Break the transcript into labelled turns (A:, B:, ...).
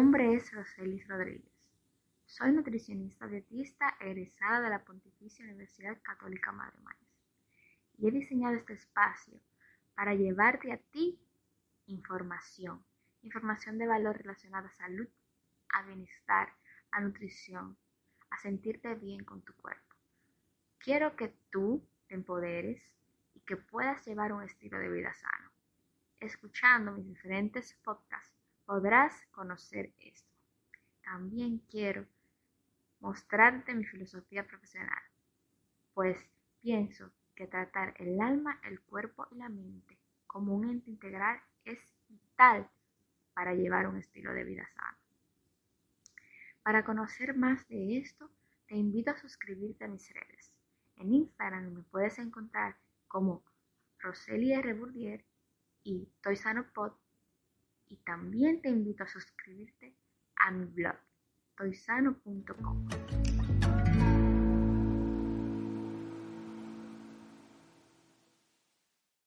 A: Nombre es Roselis Rodríguez. Soy nutricionista dietista egresada de la Pontificia Universidad Católica Madre Maíz y he diseñado este espacio para llevarte a ti información, información de valor relacionada a salud, a bienestar, a nutrición, a sentirte bien con tu cuerpo. Quiero que tú te empoderes y que puedas llevar un estilo de vida sano, escuchando mis diferentes podcasts podrás conocer esto. También quiero mostrarte mi filosofía profesional, pues pienso que tratar el alma, el cuerpo y la mente como un ente integral es vital para llevar un estilo de vida sano. Para conocer más de esto, te invito a suscribirte a mis redes. En Instagram me puedes encontrar como Roselia R. Bourdier y Toy Sano Pod y también te invito a suscribirte a mi blog toysano.com.